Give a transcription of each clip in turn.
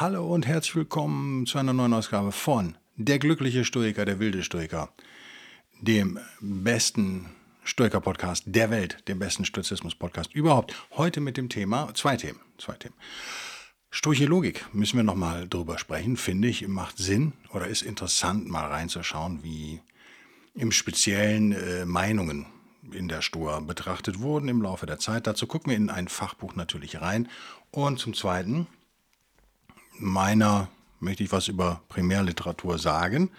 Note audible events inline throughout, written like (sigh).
Hallo und herzlich willkommen zu einer neuen Ausgabe von Der glückliche Stoiker, der wilde Stoiker, dem besten Stoiker-Podcast der Welt, dem besten Stoizismus-Podcast überhaupt. Heute mit dem Thema, zwei Themen, zwei Themen. Stoische Logik müssen wir nochmal drüber sprechen, finde ich, macht Sinn oder ist interessant, mal reinzuschauen, wie im Speziellen äh, Meinungen in der Stoa betrachtet wurden im Laufe der Zeit. Dazu gucken wir in ein Fachbuch natürlich rein. Und zum Zweiten meiner möchte ich was über Primärliteratur sagen.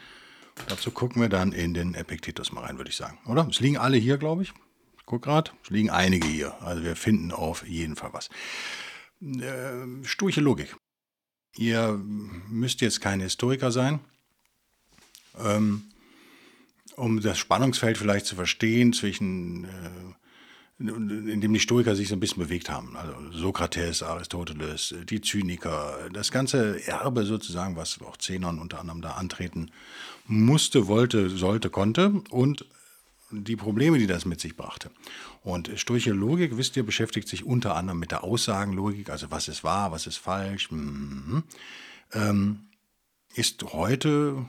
Dazu gucken wir dann in den Epiktetus mal rein, würde ich sagen. Oder? Es liegen alle hier, glaube ich. Ich gucke gerade. Es liegen einige hier. Also wir finden auf jeden Fall was. Äh, sturche Logik. Ihr müsst jetzt kein Historiker sein, ähm, um das Spannungsfeld vielleicht zu verstehen zwischen äh, in dem die Stoiker sich so ein bisschen bewegt haben. Also Sokrates, Aristoteles, die Zyniker, das ganze Erbe sozusagen, was auch Zenon unter anderem da antreten musste, wollte, sollte, konnte und die Probleme, die das mit sich brachte. Und stoische Logik, wisst ihr, beschäftigt sich unter anderem mit der Aussagenlogik, also was ist wahr, was ist falsch, mhm. ähm, ist heute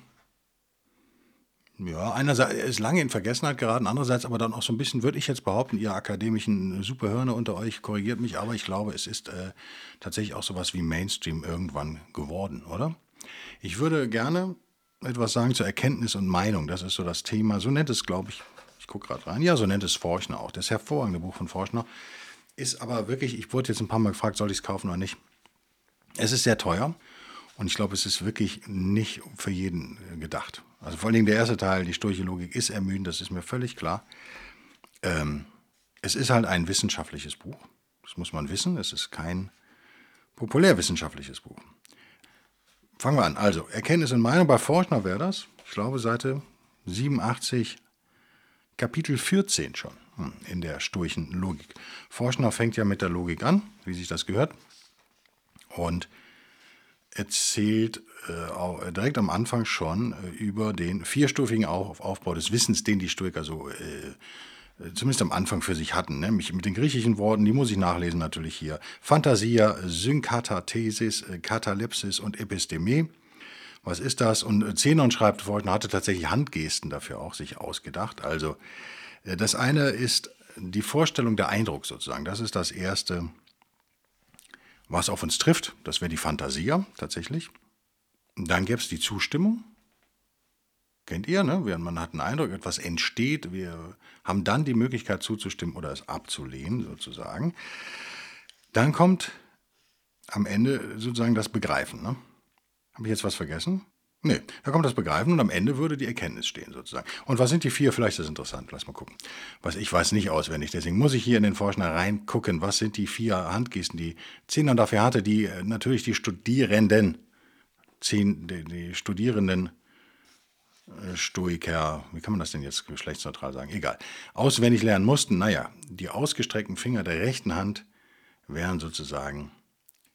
ja, einerseits ist lange in Vergessenheit geraten, andererseits aber dann auch so ein bisschen, würde ich jetzt behaupten, ihr akademischen Superhirne unter euch korrigiert mich, aber ich glaube, es ist äh, tatsächlich auch sowas wie Mainstream irgendwann geworden, oder? Ich würde gerne etwas sagen zur Erkenntnis und Meinung. Das ist so das Thema. So nennt es, glaube ich, ich gucke gerade rein. Ja, so nennt es Forschner auch. Das hervorragende Buch von Forschner ist aber wirklich, ich wurde jetzt ein paar Mal gefragt, soll ich es kaufen oder nicht. Es ist sehr teuer. Und ich glaube, es ist wirklich nicht für jeden äh, gedacht. Also vor allen Dingen der erste Teil, die sturche Logik, ist ermüdend, das ist mir völlig klar. Ähm, es ist halt ein wissenschaftliches Buch. Das muss man wissen. Es ist kein populärwissenschaftliches Buch. Fangen wir an. Also, Erkenntnis und Meinung bei Forschner wäre das. Ich glaube, Seite 87, Kapitel 14 schon hm, in der sturchen Logik. Forschner fängt ja mit der Logik an, wie sich das gehört. Und erzählt äh, direkt am Anfang schon äh, über den vierstufigen Aufbau des Wissens, den die Stoiker so äh, äh, zumindest am Anfang für sich hatten. Ne? Mit den griechischen Worten, die muss ich nachlesen natürlich hier. Fantasia, Synkatathesis, äh, Katalepsis und Episteme. Was ist das? Und Zenon schreibt, Fortner hatte tatsächlich Handgesten dafür auch sich ausgedacht. Also das eine ist die Vorstellung der Eindruck sozusagen. Das ist das erste was auf uns trifft. Das wäre die Fantasia tatsächlich. Dann gäbe es die Zustimmung. Kennt ihr, ne? Man hat einen Eindruck, etwas entsteht. Wir haben dann die Möglichkeit zuzustimmen oder es abzulehnen, sozusagen. Dann kommt am Ende sozusagen das Begreifen. Ne? Habe ich jetzt was vergessen? Nee, da kommt das Begreifen und am Ende würde die Erkenntnis stehen sozusagen. Und was sind die vier? Vielleicht ist das interessant. Lass mal gucken. Was ich weiß nicht auswendig, deswegen muss ich hier in den Forscher reingucken. Was sind die vier Handgesten, die Zenon dafür hatte, die äh, natürlich die Studierenden, zehn, die, die Studierenden äh, Stoiker, wie kann man das denn jetzt geschlechtsneutral sagen? Egal. Auswendig lernen mussten. Naja, die ausgestreckten Finger der rechten Hand wären sozusagen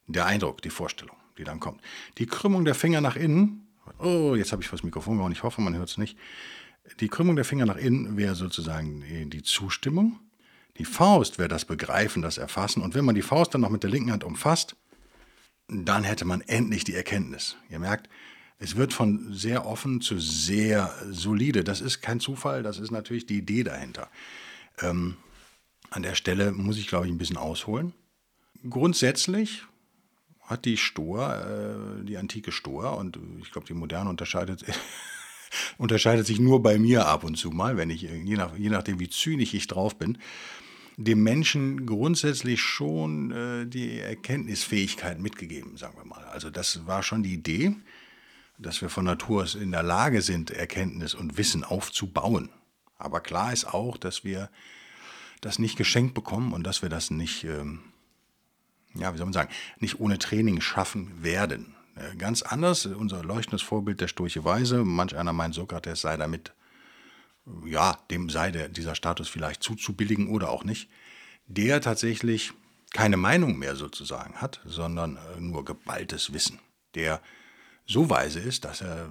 der Eindruck, die Vorstellung, die dann kommt. Die Krümmung der Finger nach innen Oh, jetzt habe ich das Mikrofon gehauen. Ich hoffe, man hört es nicht. Die Krümmung der Finger nach innen wäre sozusagen die Zustimmung. Die Faust wäre das Begreifen, das Erfassen. Und wenn man die Faust dann noch mit der linken Hand umfasst, dann hätte man endlich die Erkenntnis. Ihr merkt, es wird von sehr offen zu sehr solide. Das ist kein Zufall, das ist natürlich die Idee dahinter. Ähm, an der Stelle muss ich, glaube ich, ein bisschen ausholen. Grundsätzlich hat die Stoa, äh, die antike Stoa, und ich glaube, die moderne unterscheidet, (laughs) unterscheidet sich nur bei mir ab und zu mal, wenn ich, je, nach, je nachdem, wie zynisch ich drauf bin, dem Menschen grundsätzlich schon äh, die Erkenntnisfähigkeit mitgegeben, sagen wir mal. Also das war schon die Idee, dass wir von Natur aus in der Lage sind, Erkenntnis und Wissen aufzubauen. Aber klar ist auch, dass wir das nicht geschenkt bekommen und dass wir das nicht ähm, ja, wie soll man sagen, nicht ohne Training schaffen werden. Äh, ganz anders, unser leuchtendes Vorbild der Sturche Weise, manch einer meint, Sokrates sei damit, ja, dem sei der, dieser Status vielleicht zuzubilligen oder auch nicht, der tatsächlich keine Meinung mehr sozusagen hat, sondern äh, nur geballtes Wissen, der so weise ist, dass er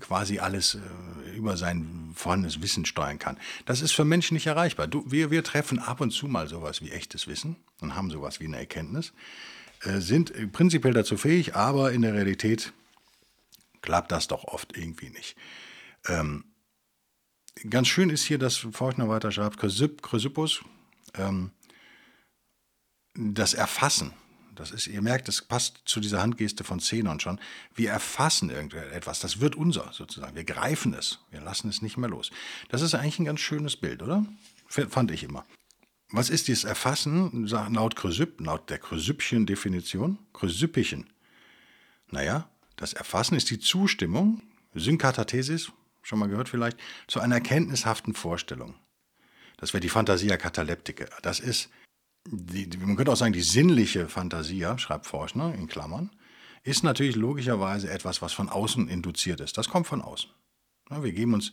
quasi alles äh, über sein vorhandenes Wissen steuern kann. Das ist für Menschen nicht erreichbar. Du, wir, wir treffen ab und zu mal sowas wie echtes Wissen und haben sowas wie eine Erkenntnis, äh, sind prinzipiell dazu fähig, aber in der Realität klappt das doch oft irgendwie nicht. Ähm, ganz schön ist hier, dass Forschner weiter schreibt, Chrysippus, ähm, das Erfassen das ist, ihr merkt, das passt zu dieser Handgeste von Zenon schon. Wir erfassen irgendetwas. Das wird unser sozusagen. Wir greifen es. Wir lassen es nicht mehr los. Das ist eigentlich ein ganz schönes Bild, oder? Fand ich immer. Was ist dieses Erfassen laut Chrysipp, laut der? Chrysippchen. Naja, das Erfassen ist die Zustimmung, Synkatathesis, schon mal gehört vielleicht, zu einer kenntnishaften Vorstellung. Das wäre die Fantasia Kataleptike. Das ist die, man könnte auch sagen, die sinnliche Fantasie, schreibt Forschner in Klammern, ist natürlich logischerweise etwas, was von außen induziert ist. Das kommt von außen. wir geben uns,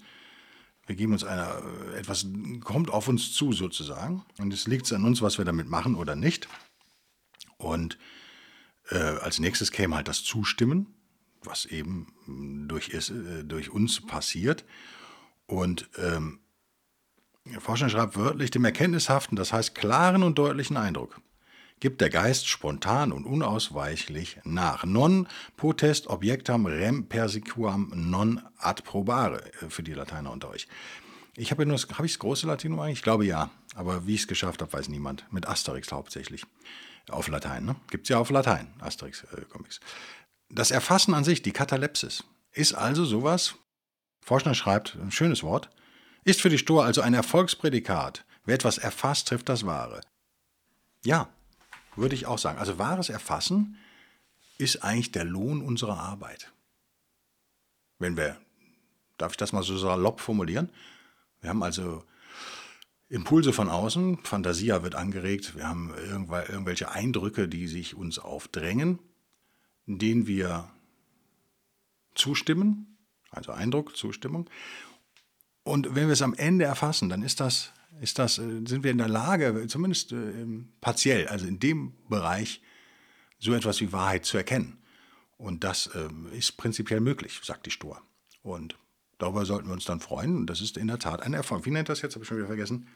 wir geben uns einer, etwas kommt auf uns zu sozusagen. Und es liegt an uns, was wir damit machen oder nicht. Und äh, als nächstes käme halt das Zustimmen, was eben durch, ist, äh, durch uns passiert. Und ähm, der Forscher schreibt wörtlich, dem erkenntnishaften, das heißt klaren und deutlichen Eindruck gibt der Geist spontan und unausweichlich nach. Non potest objectam rem persequam non ad probare, äh, für die Lateiner unter euch. Ich habe nur, habe ich das große Latinum eigentlich? Ich glaube ja, aber wie ich es geschafft habe, weiß niemand. Mit Asterix hauptsächlich. Auf Latein, ne? Gibt es ja auf Latein, Asterix-Comics. Äh, das Erfassen an sich, die Katalepsis, ist also sowas, Forschner schreibt, ein schönes Wort, ist für die Stoa also ein Erfolgsprädikat. Wer etwas erfasst, trifft das Wahre. Ja, würde ich auch sagen. Also wahres Erfassen ist eigentlich der Lohn unserer Arbeit. Wenn wir, darf ich das mal so salopp formulieren? Wir haben also Impulse von außen, Fantasia wird angeregt, wir haben irgendwelche Eindrücke, die sich uns aufdrängen, denen wir zustimmen, also Eindruck, Zustimmung, und wenn wir es am Ende erfassen, dann ist das, ist das, äh, sind wir in der Lage, zumindest äh, partiell, also in dem Bereich, so etwas wie Wahrheit zu erkennen. Und das äh, ist prinzipiell möglich, sagt die Stur. Und darüber sollten wir uns dann freuen. Und das ist in der Tat ein Erfolg. Wie nennt das jetzt? Habe ich schon wieder vergessen.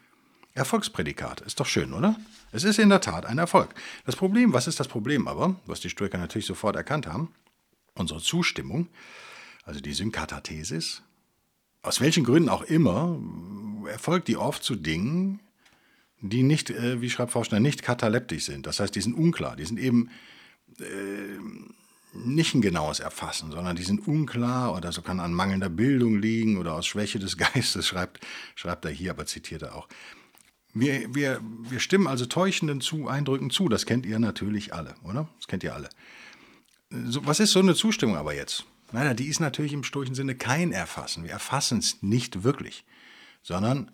Erfolgsprädikat. Ist doch schön, oder? Es ist in der Tat ein Erfolg. Das Problem, was ist das Problem aber, was die Stoiker natürlich sofort erkannt haben? Unsere Zustimmung, also die Synkatathesis, aus welchen Gründen auch immer, erfolgt die oft zu Dingen, die nicht, äh, wie schreibt Forschner, nicht kataleptisch sind. Das heißt, die sind unklar, die sind eben äh, nicht ein genaues Erfassen, sondern die sind unklar oder so kann an mangelnder Bildung liegen oder aus Schwäche des (laughs) Geistes, schreibt, schreibt er hier, aber zitiert er auch. Wir, wir, wir stimmen also täuschenden zu, Eindrücken zu, das kennt ihr natürlich alle, oder? Das kennt ihr alle. So, was ist so eine Zustimmung aber jetzt? Nein, die ist natürlich im stoischen Sinne kein Erfassen. Wir erfassen es nicht wirklich, sondern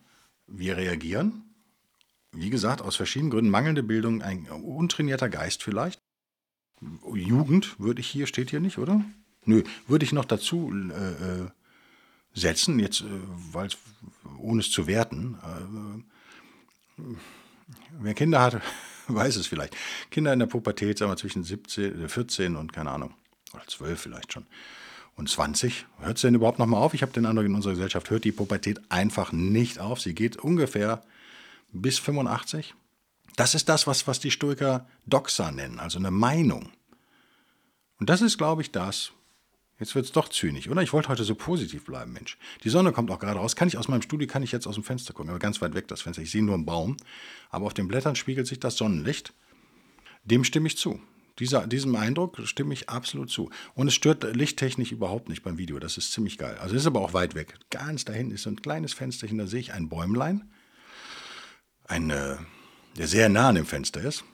wir reagieren, wie gesagt, aus verschiedenen Gründen, mangelnde Bildung, ein untrainierter Geist vielleicht. Jugend würde ich hier, steht hier nicht, oder? Nö, würde ich noch dazu äh, äh setzen, jetzt, äh, ohne es zu werten. Äh, wer Kinder hat, (laughs) weiß es vielleicht. Kinder in der Pubertät, sagen wir zwischen 17, 14 und keine Ahnung, oder 12 vielleicht schon und 20. Hört es denn überhaupt noch mal auf? Ich habe den Eindruck, in unserer Gesellschaft hört die Pubertät einfach nicht auf. Sie geht ungefähr bis 85. Das ist das, was, was die Stoiker Doxa nennen, also eine Meinung. Und das ist, glaube ich, das. Jetzt wird es doch zynisch, oder? Ich wollte heute so positiv bleiben, Mensch. Die Sonne kommt auch gerade raus. Kann ich aus meinem Studio, kann ich jetzt aus dem Fenster gucken, aber ganz weit weg das Fenster. Ich sehe nur einen Baum, aber auf den Blättern spiegelt sich das Sonnenlicht. Dem stimme ich zu. Dieser, diesem Eindruck stimme ich absolut zu. Und es stört lichttechnisch überhaupt nicht beim Video. Das ist ziemlich geil. Also ist aber auch weit weg. Ganz dahin ist so ein kleines Fensterchen, da sehe ich ein Bäumlein, ein, äh, der sehr nah an dem Fenster ist.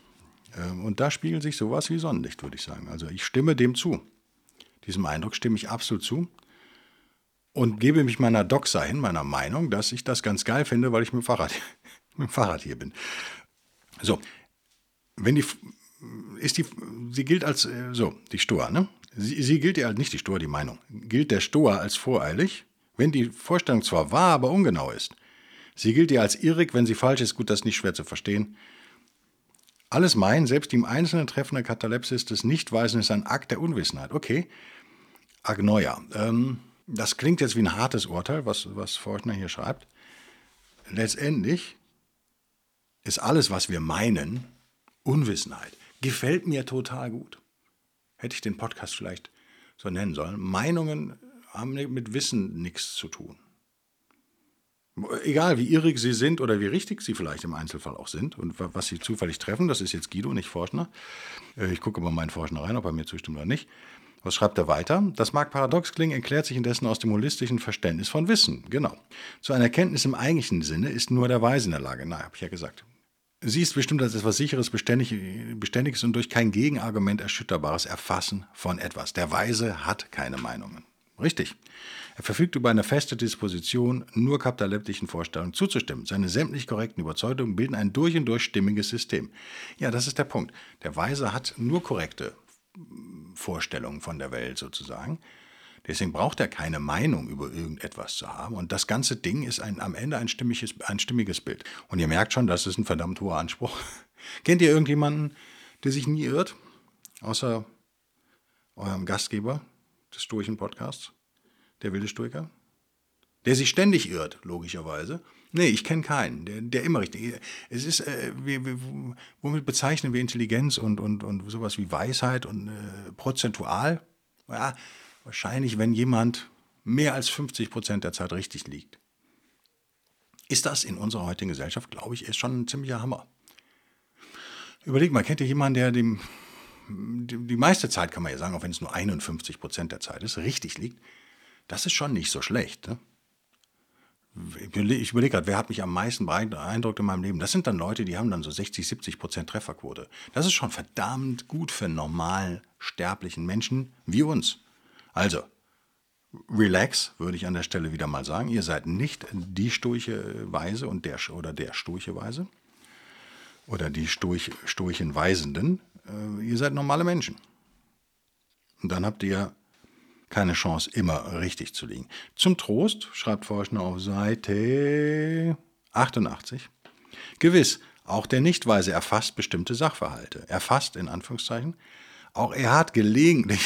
Ähm, und da spiegelt sich sowas wie Sonnenlicht, würde ich sagen. Also ich stimme dem zu. Diesem Eindruck stimme ich absolut zu. Und gebe mich meiner Doxa hin, meiner Meinung, dass ich das ganz geil finde, weil ich mit dem Fahrrad, (laughs) mit dem Fahrrad hier bin. So, wenn die, ist die, sie gilt als, äh, so, die Stoa, ne? Sie, sie gilt ja nicht die Stoa, die Meinung, gilt der Stoa als voreilig, wenn die Vorstellung zwar wahr, aber ungenau ist. Sie gilt ja als irrig, wenn sie falsch ist, gut, das ist nicht schwer zu verstehen. Alles Meinen, selbst die im Einzelnen treffende Katalepsis des Nichtweisen, ist ein Akt der Unwissenheit. Okay, Agnoia. Ähm, das klingt jetzt wie ein hartes Urteil, was, was Forschner hier schreibt. Letztendlich ist alles, was wir meinen, Unwissenheit. Gefällt mir total gut. Hätte ich den Podcast vielleicht so nennen sollen. Meinungen haben mit Wissen nichts zu tun. Egal, wie irrig sie sind oder wie richtig sie vielleicht im Einzelfall auch sind und was sie zufällig treffen, das ist jetzt Guido, nicht Forschner. Äh, ich gucke mal meinen Forschner rein, ob er mir zustimmt oder nicht. Was schreibt er weiter? Das mag paradox klingen, erklärt sich indessen aus dem holistischen Verständnis von Wissen. Genau. Zu einer Erkenntnis im eigentlichen Sinne ist nur der Weise in der Lage. Na, habe ich ja gesagt. Sie ist bestimmt als etwas Sicheres, Beständiges und durch kein Gegenargument erschütterbares Erfassen von etwas. Der Weise hat keine Meinungen. Richtig. Er verfügt über eine feste Disposition, nur kapitaleptischen Vorstellungen zuzustimmen. Seine sämtlich korrekten Überzeugungen bilden ein durch und durch stimmiges System. Ja, das ist der Punkt. Der Weise hat nur korrekte Vorstellungen von der Welt sozusagen. Deswegen braucht er keine Meinung über irgendetwas zu haben. Und das ganze Ding ist ein, am Ende ein stimmiges, ein stimmiges Bild. Und ihr merkt schon, das ist ein verdammt hoher Anspruch. (laughs) Kennt ihr irgendjemanden, der sich nie irrt? Außer eurem Gastgeber des Stoischen Podcasts, der wilde Stoiker? Der sich ständig irrt, logischerweise. Nee, ich kenne keinen, der, der, immer richtig. Es ist, äh, wir, wir, womit bezeichnen wir Intelligenz und, und, und sowas wie Weisheit und äh, prozentual? Ja, wahrscheinlich, wenn jemand mehr als 50 Prozent der Zeit richtig liegt. Ist das in unserer heutigen Gesellschaft, glaube ich, ist schon ein ziemlicher Hammer. Überleg mal, kennt ihr jemanden, der dem, die, meiste Zeit, kann man ja sagen, auch wenn es nur 51 Prozent der Zeit ist, richtig liegt? Das ist schon nicht so schlecht. Ne? ich überlege gerade, wer hat mich am meisten beeindruckt in meinem Leben? Das sind dann Leute, die haben dann so 60, 70 Prozent Trefferquote. Das ist schon verdammt gut für normal sterblichen Menschen wie uns. Also, relax, würde ich an der Stelle wieder mal sagen. Ihr seid nicht die sturche Weise und der oder der sturche Weise oder die Sturch, sturchen Weisenden. Äh, ihr seid normale Menschen. Und dann habt ihr keine Chance, immer richtig zu liegen. Zum Trost schreibt Forschner auf Seite 88. Gewiss, auch der Nichtweise erfasst bestimmte Sachverhalte. Erfasst in Anführungszeichen. Auch er hat gelegentlich,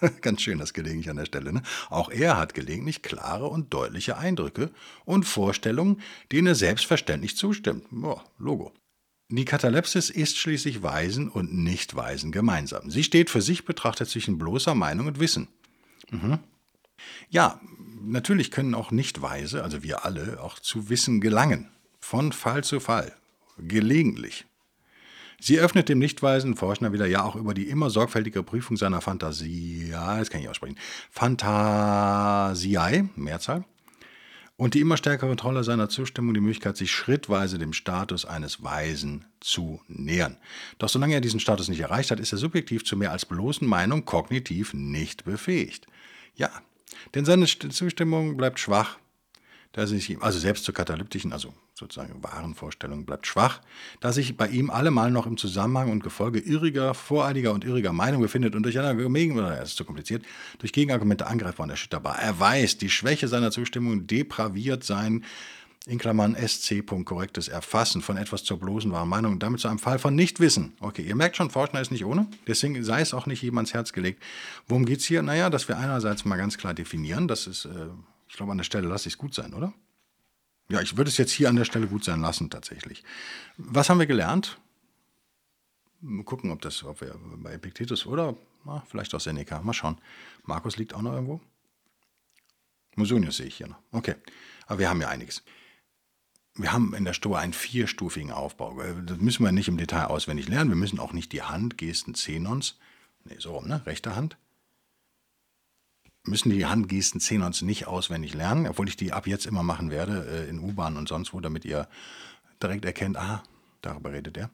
(laughs) ganz schön das gelegentlich an der Stelle, ne? auch er hat gelegentlich klare und deutliche Eindrücke und Vorstellungen, denen er selbstverständlich zustimmt. Boah, Logo. Die Katalepsis ist schließlich Weisen und Nichtweisen gemeinsam. Sie steht für sich betrachtet zwischen bloßer Meinung und Wissen. Mhm. Ja, natürlich können auch Nichtweise, also wir alle, auch zu Wissen gelangen. Von Fall zu Fall. Gelegentlich. Sie öffnet dem Nichtweisen Forschner wieder ja auch über die immer sorgfältige Prüfung seiner Fantasie, ja, das kann ich aussprechen, Fantasiei, Mehrzahl, und die immer stärkere Kontrolle seiner Zustimmung die Möglichkeit, sich schrittweise dem Status eines Weisen zu nähern. Doch solange er diesen Status nicht erreicht hat, ist er subjektiv zu mehr als bloßen Meinung kognitiv nicht befähigt. Ja, denn seine Zustimmung bleibt schwach, da sich, also selbst zur katalyptischen, also sozusagen wahren Vorstellung bleibt schwach, da sich bei ihm allemal noch im Zusammenhang und Gefolge irriger, voreiliger und irriger Meinung befindet und durch eine oder es ist zu kompliziert, durch Gegenargumente angreifbar und erschütterbar. Er weiß, die Schwäche seiner Zustimmung depraviert sein, in Klammern SC. korrektes Erfassen von etwas zur bloßen wahren Meinung und damit zu einem Fall von Nichtwissen. Okay, ihr merkt schon, Forschner ist nicht ohne, deswegen sei es auch nicht jemands Herz gelegt. Worum geht es hier? Naja, dass wir einerseits mal ganz klar definieren, das ist, äh, ich glaube, an der Stelle lasse ich es gut sein, oder? Ja, ich würde es jetzt hier an der Stelle gut sein lassen, tatsächlich. Was haben wir gelernt? Mal gucken, ob, das, ob wir bei Epictetus oder na, vielleicht auch Seneca. Mal schauen. Markus liegt auch noch irgendwo. Musonius sehe ich hier noch. Okay, aber wir haben ja einiges wir haben in der Stoa einen vierstufigen Aufbau. Äh, das müssen wir nicht im Detail auswendig lernen. Wir müssen auch nicht die Handgesten Zenons, nee, so rum, ne? Rechte Hand. Müssen die Handgesten Zenons nicht auswendig lernen, obwohl ich die ab jetzt immer machen werde, äh, in U-Bahn und sonst wo, damit ihr direkt erkennt, ah, darüber redet er.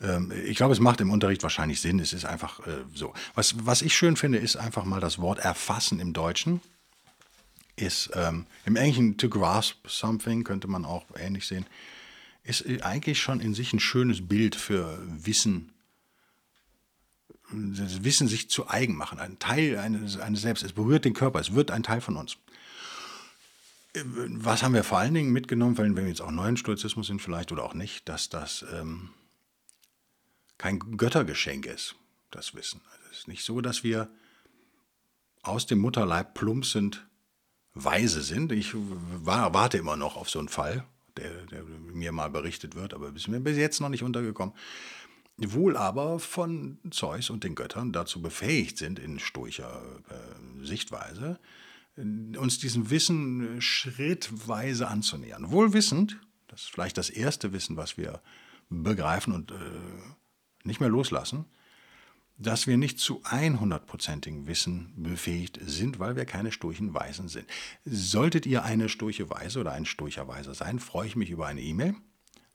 Ähm, ich glaube, es macht im Unterricht wahrscheinlich Sinn. Es ist einfach äh, so. Was, was ich schön finde, ist einfach mal das Wort erfassen im Deutschen ist ähm, im Englischen to grasp something, könnte man auch ähnlich sehen, ist eigentlich schon in sich ein schönes Bild für Wissen, das Wissen sich zu eigen machen, ein Teil eines, eines Selbst. Es berührt den Körper, es wird ein Teil von uns. Was haben wir vor allen Dingen mitgenommen, wenn wir jetzt auch neuen Stoizismus sind vielleicht oder auch nicht, dass das ähm, kein Göttergeschenk ist, das Wissen. Also es ist nicht so, dass wir aus dem Mutterleib plumpsend weise sind. Ich war, warte immer noch auf so einen Fall, der, der mir mal berichtet wird, aber mir bis jetzt noch nicht untergekommen. Wohl aber von Zeus und den Göttern dazu befähigt sind, in stoischer äh, Sichtweise, uns diesem Wissen schrittweise anzunähern. Wohl wissend, das ist vielleicht das erste Wissen, was wir begreifen und äh, nicht mehr loslassen, dass wir nicht zu 100%igem Wissen befähigt sind, weil wir keine sturchen Weisen sind. Solltet ihr eine sturche Weise oder ein sturcher Weiser sein, freue ich mich über eine E-Mail.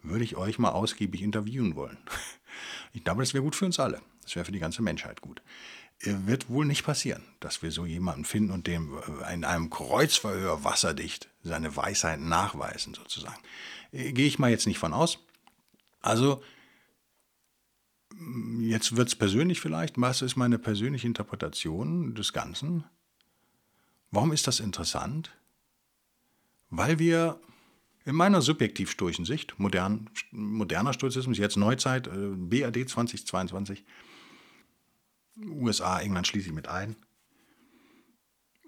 Würde ich euch mal ausgiebig interviewen wollen. (laughs) Ich glaube, das wäre gut für uns alle. Das wäre für die ganze Menschheit gut. Wird wohl nicht passieren, dass wir so jemanden finden und dem äh, in einem Kreuzverhör wasserdicht seine Weisheit nachweisen, sozusagen. Äh, gehe ich mal jetzt nicht von aus. Also jetzt wird es persönlich vielleicht. Was ist meine persönliche Interpretation des Ganzen? Warum ist das interessant? Weil wir in meiner subjektiv stoischen Sicht, modern, moderner Stoizismus, jetzt Neuzeit, BAD 2022, USA, England schließe ich mit ein,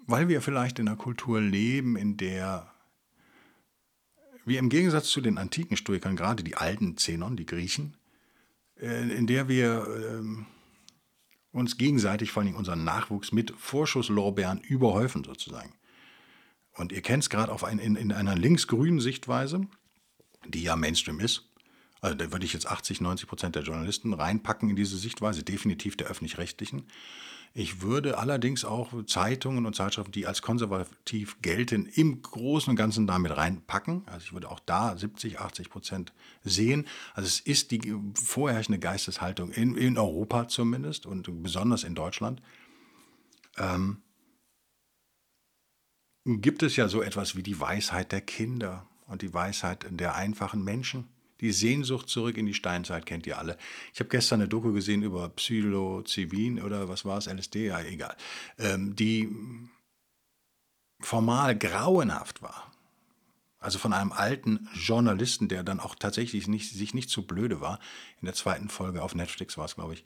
weil wir vielleicht in einer Kultur leben, in der wir im Gegensatz zu den antiken Stoikern, gerade die alten Zenon, die Griechen, äh, in der wir ähm, uns gegenseitig, vor allem unseren Nachwuchs, mit Vorschusslorbeeren überhäufen sozusagen. Und ihr kennt es gerade in, in einer linksgrünen Sichtweise, die ja Mainstream ist. Also da würde ich jetzt 80, 90 Prozent der Journalisten reinpacken in diese Sichtweise, definitiv der öffentlich-rechtlichen. Ich würde allerdings auch Zeitungen und Zeitschriften, die als konservativ gelten, im Großen und Ganzen damit reinpacken. Also ich würde auch da 70, 80 Prozent sehen. Also es ist die vorherrschende Geisteshaltung in, in Europa zumindest und besonders in Deutschland. Ähm, gibt es ja so etwas wie die Weisheit der Kinder und die Weisheit der einfachen Menschen. Die Sehnsucht zurück in die Steinzeit kennt ihr alle. Ich habe gestern eine Doku gesehen über Psilocybin oder was war es, LSD, ja egal, ähm, die formal grauenhaft war. Also von einem alten Journalisten, der dann auch tatsächlich nicht, sich nicht zu blöde war. In der zweiten Folge auf Netflix war es, glaube ich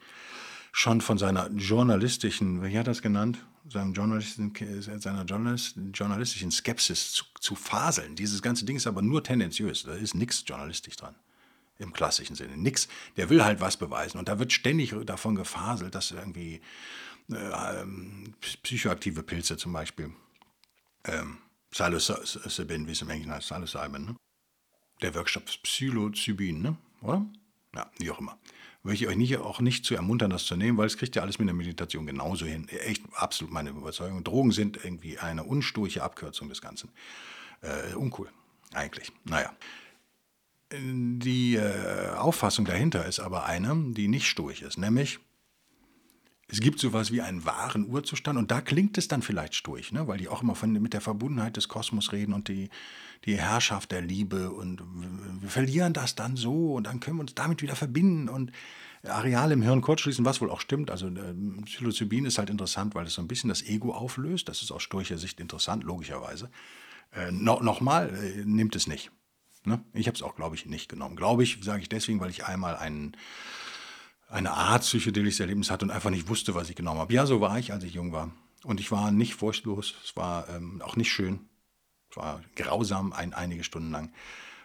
schon von seiner journalistischen, wie hat er das genannt, seinem journalistischen, seiner journalistischen Skepsis zu, zu faseln. Dieses ganze Ding ist aber nur tendenziös, da ist nichts journalistisch dran. Im klassischen Sinne. Nix. Der will halt was beweisen. Und da wird ständig davon gefaselt, dass irgendwie äh, psychoaktive Pilze zum Beispiel, ähm, wie es im Englischen heißt, Psilocybin, ne? Der Workshop Psilocybin, ne? oder? Ja, wie auch immer möchte ich euch nicht, auch nicht zu ermuntern, das zu nehmen, weil es kriegt ja alles mit der Meditation genauso hin. Echt absolut meine Überzeugung. Drogen sind irgendwie eine unsturche Abkürzung des Ganzen. Äh, uncool, eigentlich. Naja. Die äh, Auffassung dahinter ist aber eine, die nicht sturch ist, nämlich es gibt sowas wie einen wahren Urzustand und da klingt es dann vielleicht durch, ne? weil die auch immer von, mit der Verbundenheit des Kosmos reden und die, die Herrschaft der Liebe und wir verlieren das dann so und dann können wir uns damit wieder verbinden und Areale im Hirn kurzschließen, was wohl auch stimmt. Also äh, Psilocybin ist halt interessant, weil es so ein bisschen das Ego auflöst. Das ist aus sturcher Sicht interessant, logischerweise. Äh, no, Nochmal, äh, nimmt es nicht. Ne? Ich habe es auch, glaube ich, nicht genommen. Glaube ich, sage ich deswegen, weil ich einmal einen eine Art psychedelisches Erlebnis hatte und einfach nicht wusste, was ich genommen habe. Ja, so war ich, als ich jung war. Und ich war nicht furchtlos, es war ähm, auch nicht schön. Es war grausam ein, einige Stunden lang.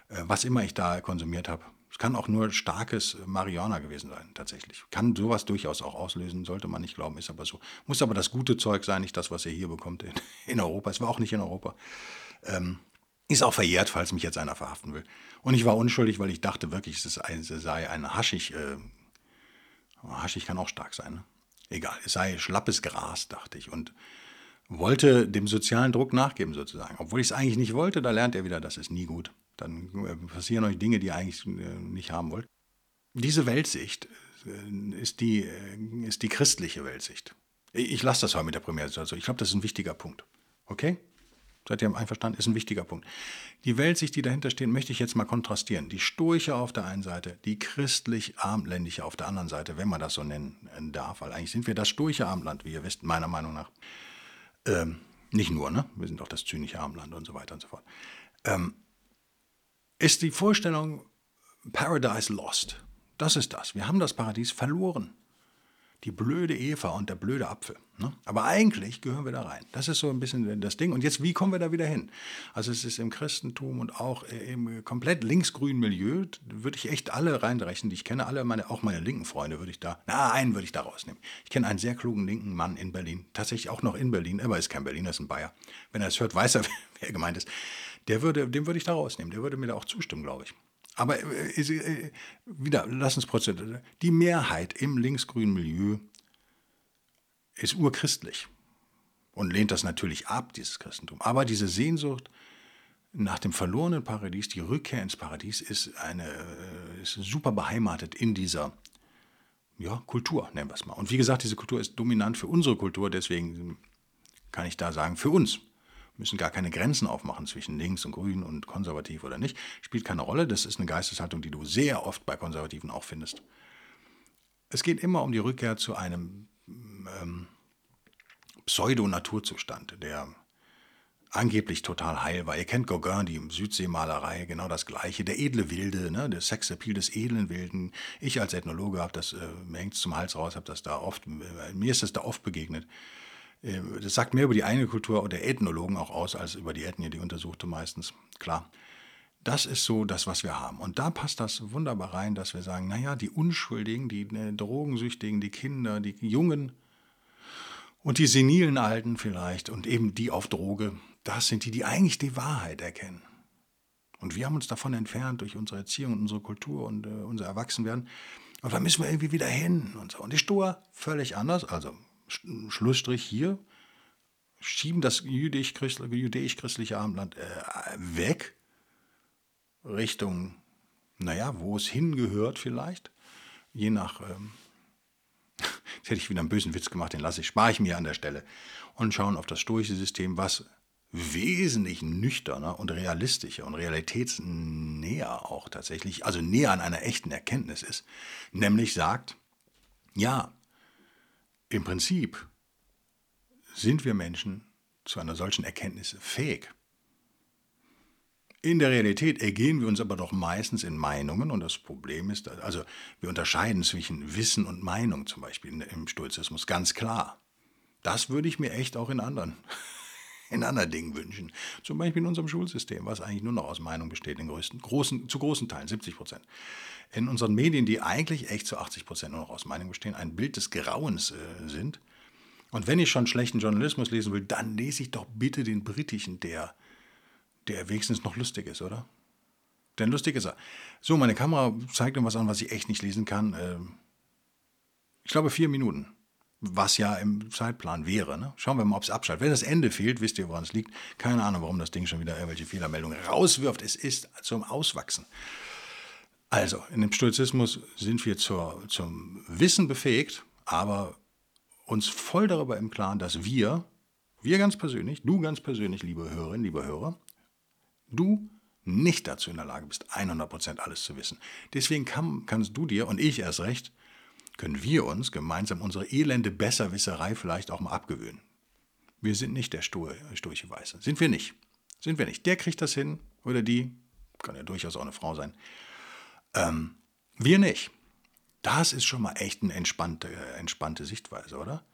Äh, was immer ich da konsumiert habe. Es kann auch nur starkes Marihuana gewesen sein, tatsächlich. Kann sowas durchaus auch auslösen, sollte man nicht glauben, ist aber so. Muss aber das gute Zeug sein, nicht das, was ihr hier bekommt in, (laughs) in Europa. Es war auch nicht in Europa. Ähm, ist auch verjährt, falls mich jetzt einer verhaften will. Und ich war unschuldig, weil ich dachte wirklich, es sei ein Haschig, äh, Haschig kann auch stark sein. Ne? Egal, es sei schlappes Gras, dachte ich. Und wollte dem sozialen Druck nachgeben sozusagen. Obwohl ich es eigentlich nicht wollte, da lernt er wieder, das ist nie gut. Dann äh, passieren euch Dinge, die ihr eigentlich äh, nicht haben wollt. Diese Weltsicht äh, ist die, ist die christliche Weltsicht. Ich lasse das heute mit der Premiere. Ich glaube, das ist ein wichtiger Punkt. Okay? Seid ihr einverstanden? Ist ein wichtiger Punkt. Die Weltsicht, die dahinter steht, möchte ich jetzt mal kontrastieren. Die stoische auf der einen Seite, die christlich-abendländische auf der anderen Seite, wenn man das so nennen darf. Weil eigentlich sind wir das stoische Abendland, wie ihr wisst, meiner Meinung nach. Ähm, nicht nur, ne? Wir sind auch das zynische Abendland und so weiter und so fort. Ähm, ist die Vorstellung Paradise Lost. Das ist das. Wir haben das Paradies verloren die blöde Eva und der blöde Apfel. Ne? Aber eigentlich gehören wir da rein. Das ist so ein bisschen das Ding. Und jetzt, wie kommen wir da wieder hin? Also es ist im Christentum und auch im komplett linksgrünen Milieu, würde ich echt alle reinrechnen, die ich kenne, alle meine, auch meine linken Freunde würde ich da, na, einen würde ich da rausnehmen. Ich kenne einen sehr klugen linken Mann in Berlin, tatsächlich auch noch in Berlin, aber ist kein Berliner, ist ein Bayer. Wenn er es hört, weiß er, (laughs) wer gemeint ist. Der würde, den würde ich da rausnehmen. Der würde mir da auch zustimmen, glaube ich. Aber äh, äh, wieder, lass uns prozedieren. Die Mehrheit im linksgrünen Milieu ist urchristlich und lehnt das natürlich ab, dieses Christentum. Aber diese Sehnsucht nach dem verlorenen Paradies, die Rückkehr ins Paradies, ist, eine, äh, ist super beheimatet in dieser ja, Kultur, nennen wir es mal. Und wie gesagt, diese Kultur ist dominant für unsere Kultur, deswegen kann ich da sagen, für uns müssen gar keine Grenzen aufmachen zwischen links und grün und konservativ oder nicht. Spielt keine Rolle. Das ist eine Geisteshaltung, die du sehr oft bei Konservativen auch findest. Es geht immer um die Rückkehr zu einem ähm, Pseudo-Naturzustand, der angeblich total heil war. Ihr kennt Gauguin, die Südseemalerei, genau das Gleiche. Der edle Wilde, ne? der Sexappeal des edlen Wilden. Ich als Ethnologe habe das, äh, mir hängt zum Hals raus, habe das da oft, äh, mir ist das da oft begegnet. Äh, das sagt mehr über die eigene Kultur der Ethnologen auch aus, als über die Ethnie, die untersuchte meistens. Klar. Das ist so das, was wir haben. Und da passt das wunderbar rein, dass wir sagen, naja, die Unschuldigen, die äh, Drogensüchtigen, die Kinder, die Jungen und die senilen Alten vielleicht und eben die auf Droge, das sind die, die eigentlich die Wahrheit erkennen. Und wir haben uns davon entfernt durch unsere Erziehung und unsere Kultur und äh, unser Erwachsenwerden. Und da müssen wir irgendwie wieder hin und so. Und die Stur völlig anders, also Schlussstrich hier, schieben das jüdisch-christliche Abendland äh, weg, Richtung, naja, wo es hingehört vielleicht, je nach, ähm, (laughs) jetzt hätte ich wieder einen bösen Witz gemacht, den lasse ich, spare ich mir an der Stelle, und schauen auf das stoische System, was wesentlich nüchterner und realistischer und realitätsnäher auch tatsächlich, also näher an einer echten Erkenntnis ist, nämlich sagt, ja, im Prinzip sind wir Menschen zu einer solchen Erkenntnis fähig. In der Realität ergehen wir uns aber doch meistens in Meinungen und das Problem ist, also wir unterscheiden zwischen Wissen und Meinung zum Beispiel im Stoizismus ganz klar. Das würde ich mir echt auch in anderen, in anderen Dingen wünschen. Zum Beispiel in unserem Schulsystem, was eigentlich nur noch aus Meinung besteht, in größten, großen, zu großen Teilen, 70 Prozent in unseren Medien, die eigentlich echt zu 80 Prozent nur noch aus Meinung bestehen, ein Bild des Grauens äh, sind. Und wenn ich schon schlechten Journalismus lesen will, dann lese ich doch bitte den britischen, der, der wenigstens noch lustig ist, oder? Denn lustig ist er. So, meine Kamera zeigt mir was an, was ich echt nicht lesen kann. Ähm, ich glaube vier Minuten, was ja im Zeitplan wäre. Ne? Schauen wir mal, ob es abschaltet. Wenn das Ende fehlt, wisst ihr, woran es liegt. Keine Ahnung, warum das Ding schon wieder irgendwelche Fehlermeldungen rauswirft. Es ist zum Auswachsen. Also, in dem Stoizismus sind wir zur, zum Wissen befähigt, aber uns voll darüber im Klaren, dass wir, wir ganz persönlich, du ganz persönlich, liebe Hörerin, liebe Hörer, du nicht dazu in der Lage bist, 100% alles zu wissen. Deswegen kann, kannst du dir, und ich erst recht, können wir uns gemeinsam unsere elende Besserwisserei vielleicht auch mal abgewöhnen. Wir sind nicht der sturche Weiße. Sind wir nicht. Sind wir nicht. Der kriegt das hin oder die, kann ja durchaus auch eine Frau sein, ähm, wir nicht. Das ist schon mal echt eine entspannte, entspannte Sichtweise, oder?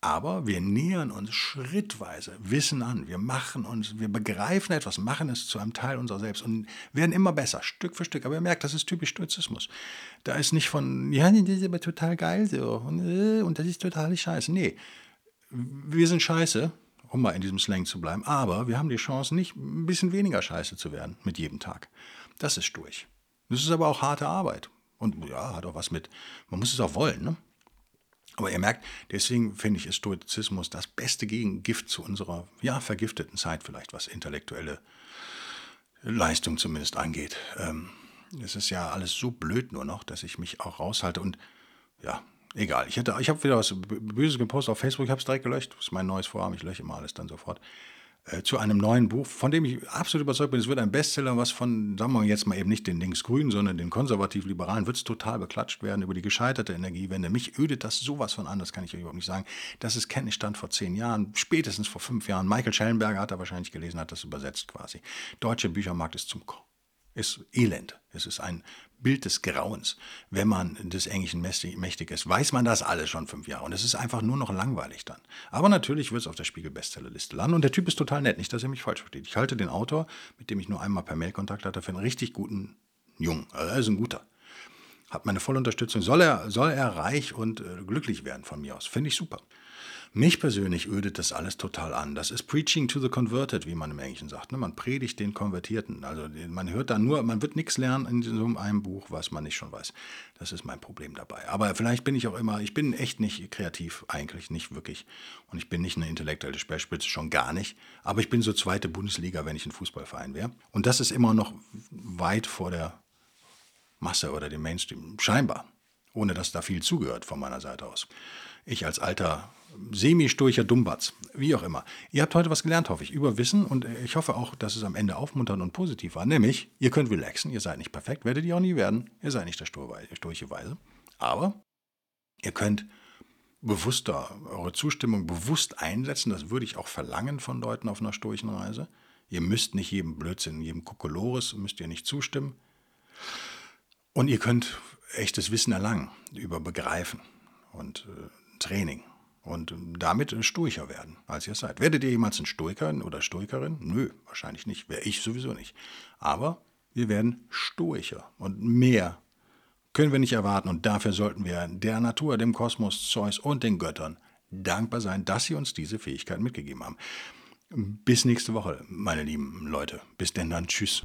Aber wir nähern uns schrittweise Wissen an. Wir machen uns, wir begreifen etwas, machen es zu einem Teil unserer selbst und werden immer besser, Stück für Stück. Aber ihr merkt, das ist typisch Stoizismus. Da ist nicht von, ja, das ist aber total geil so und, äh, und das ist total scheiße. Nee, wir sind scheiße, um mal in diesem Slang zu bleiben, aber wir haben die Chance, nicht ein bisschen weniger scheiße zu werden mit jedem Tag. Das ist durch. Das ist aber auch harte Arbeit. Und ja, hat auch was mit, man muss es auch wollen. Ne? Aber ihr merkt, deswegen finde ich ist Stoizismus das beste Gegengift zu unserer, ja, vergifteten Zeit vielleicht, was intellektuelle Leistung zumindest angeht. Ähm, es ist ja alles so blöd nur noch, dass ich mich auch raushalte und ja, egal. Ich, ich habe wieder was Böses gepostet auf Facebook, ich habe es direkt gelöscht. Das ist mein neues Vorhaben, ich lösche immer alles dann sofort. Äh, zu einem neuen Buch, von dem ich absolut überzeugt bin, es wird ein Bestseller, was von, sagen wir jetzt mal eben nicht den Linksgrünen, sondern den konservativ-liberalen, wird es total beklatscht werden über die gescheiterte Energiewende. Mich ödet das sowas von an, das kann ich euch überhaupt nicht sagen. Das ist Kenntnisstand vor zehn Jahren, spätestens vor fünf Jahren. Michael Schellenberger hat da wahrscheinlich gelesen, hat das übersetzt quasi. Deutsche Büchermarkt ist zum Kochen ist elend. Es ist ein Bild des Grauens. Wenn man des Englischen mächtig ist, weiß man das alles schon fünf Jahre. Und es ist einfach nur noch langweilig dann. Aber natürlich wird es auf der Spiegel-Bestsellerliste landen. Und der Typ ist total nett. Nicht, dass er mich falsch versteht. Ich halte den Autor, mit dem ich nur einmal per Mail Kontakt hatte, für einen richtig guten Jungen. Also er ist ein guter. Hat meine volle Unterstützung. Soll er, soll er reich und äh, glücklich werden von mir aus. Finde ich super. Mich persönlich ödet das alles total an. Das ist Preaching to the Converted, wie man im Englischen sagt. Ne? Man predigt den Konvertierten. Also man hört da nur, man wird nichts lernen in so einem Buch, was man nicht schon weiß. Das ist mein Problem dabei. Aber vielleicht bin ich auch immer, ich bin echt nicht kreativ, eigentlich nicht wirklich. Und ich bin nicht eine intellektuelle Speerspitze, schon gar nicht. Aber ich bin so zweite Bundesliga, wenn ich ein Fußballverein wäre. Und das ist immer noch weit vor der Masse oder dem Mainstream. Scheinbar. Ohne dass da viel zugehört von meiner Seite aus. Ich als alter semi-sturcher Dummbatz, wie auch immer. Ihr habt heute was gelernt, hoffe ich, über Wissen und ich hoffe auch, dass es am Ende aufmunternd und positiv war. Nämlich, ihr könnt relaxen, ihr seid nicht perfekt, werdet ihr auch nie werden, ihr seid nicht der sturche Weise. Aber ihr könnt bewusster eure Zustimmung bewusst einsetzen, das würde ich auch verlangen von Leuten auf einer sturchen Reise. Ihr müsst nicht jedem Blödsinn, jedem Kokolores, müsst ihr nicht zustimmen. Und ihr könnt echtes Wissen erlangen über Begreifen und äh, Training und damit Stoiker werden, als ihr seid. Werdet ihr jemals ein Stoiker oder Stoikerin? Nö, wahrscheinlich nicht. Wäre ich sowieso nicht. Aber wir werden Stoicher und mehr können wir nicht erwarten. Und dafür sollten wir der Natur, dem Kosmos, Zeus und den Göttern dankbar sein, dass sie uns diese Fähigkeit mitgegeben haben. Bis nächste Woche, meine lieben Leute. Bis denn dann. Tschüss.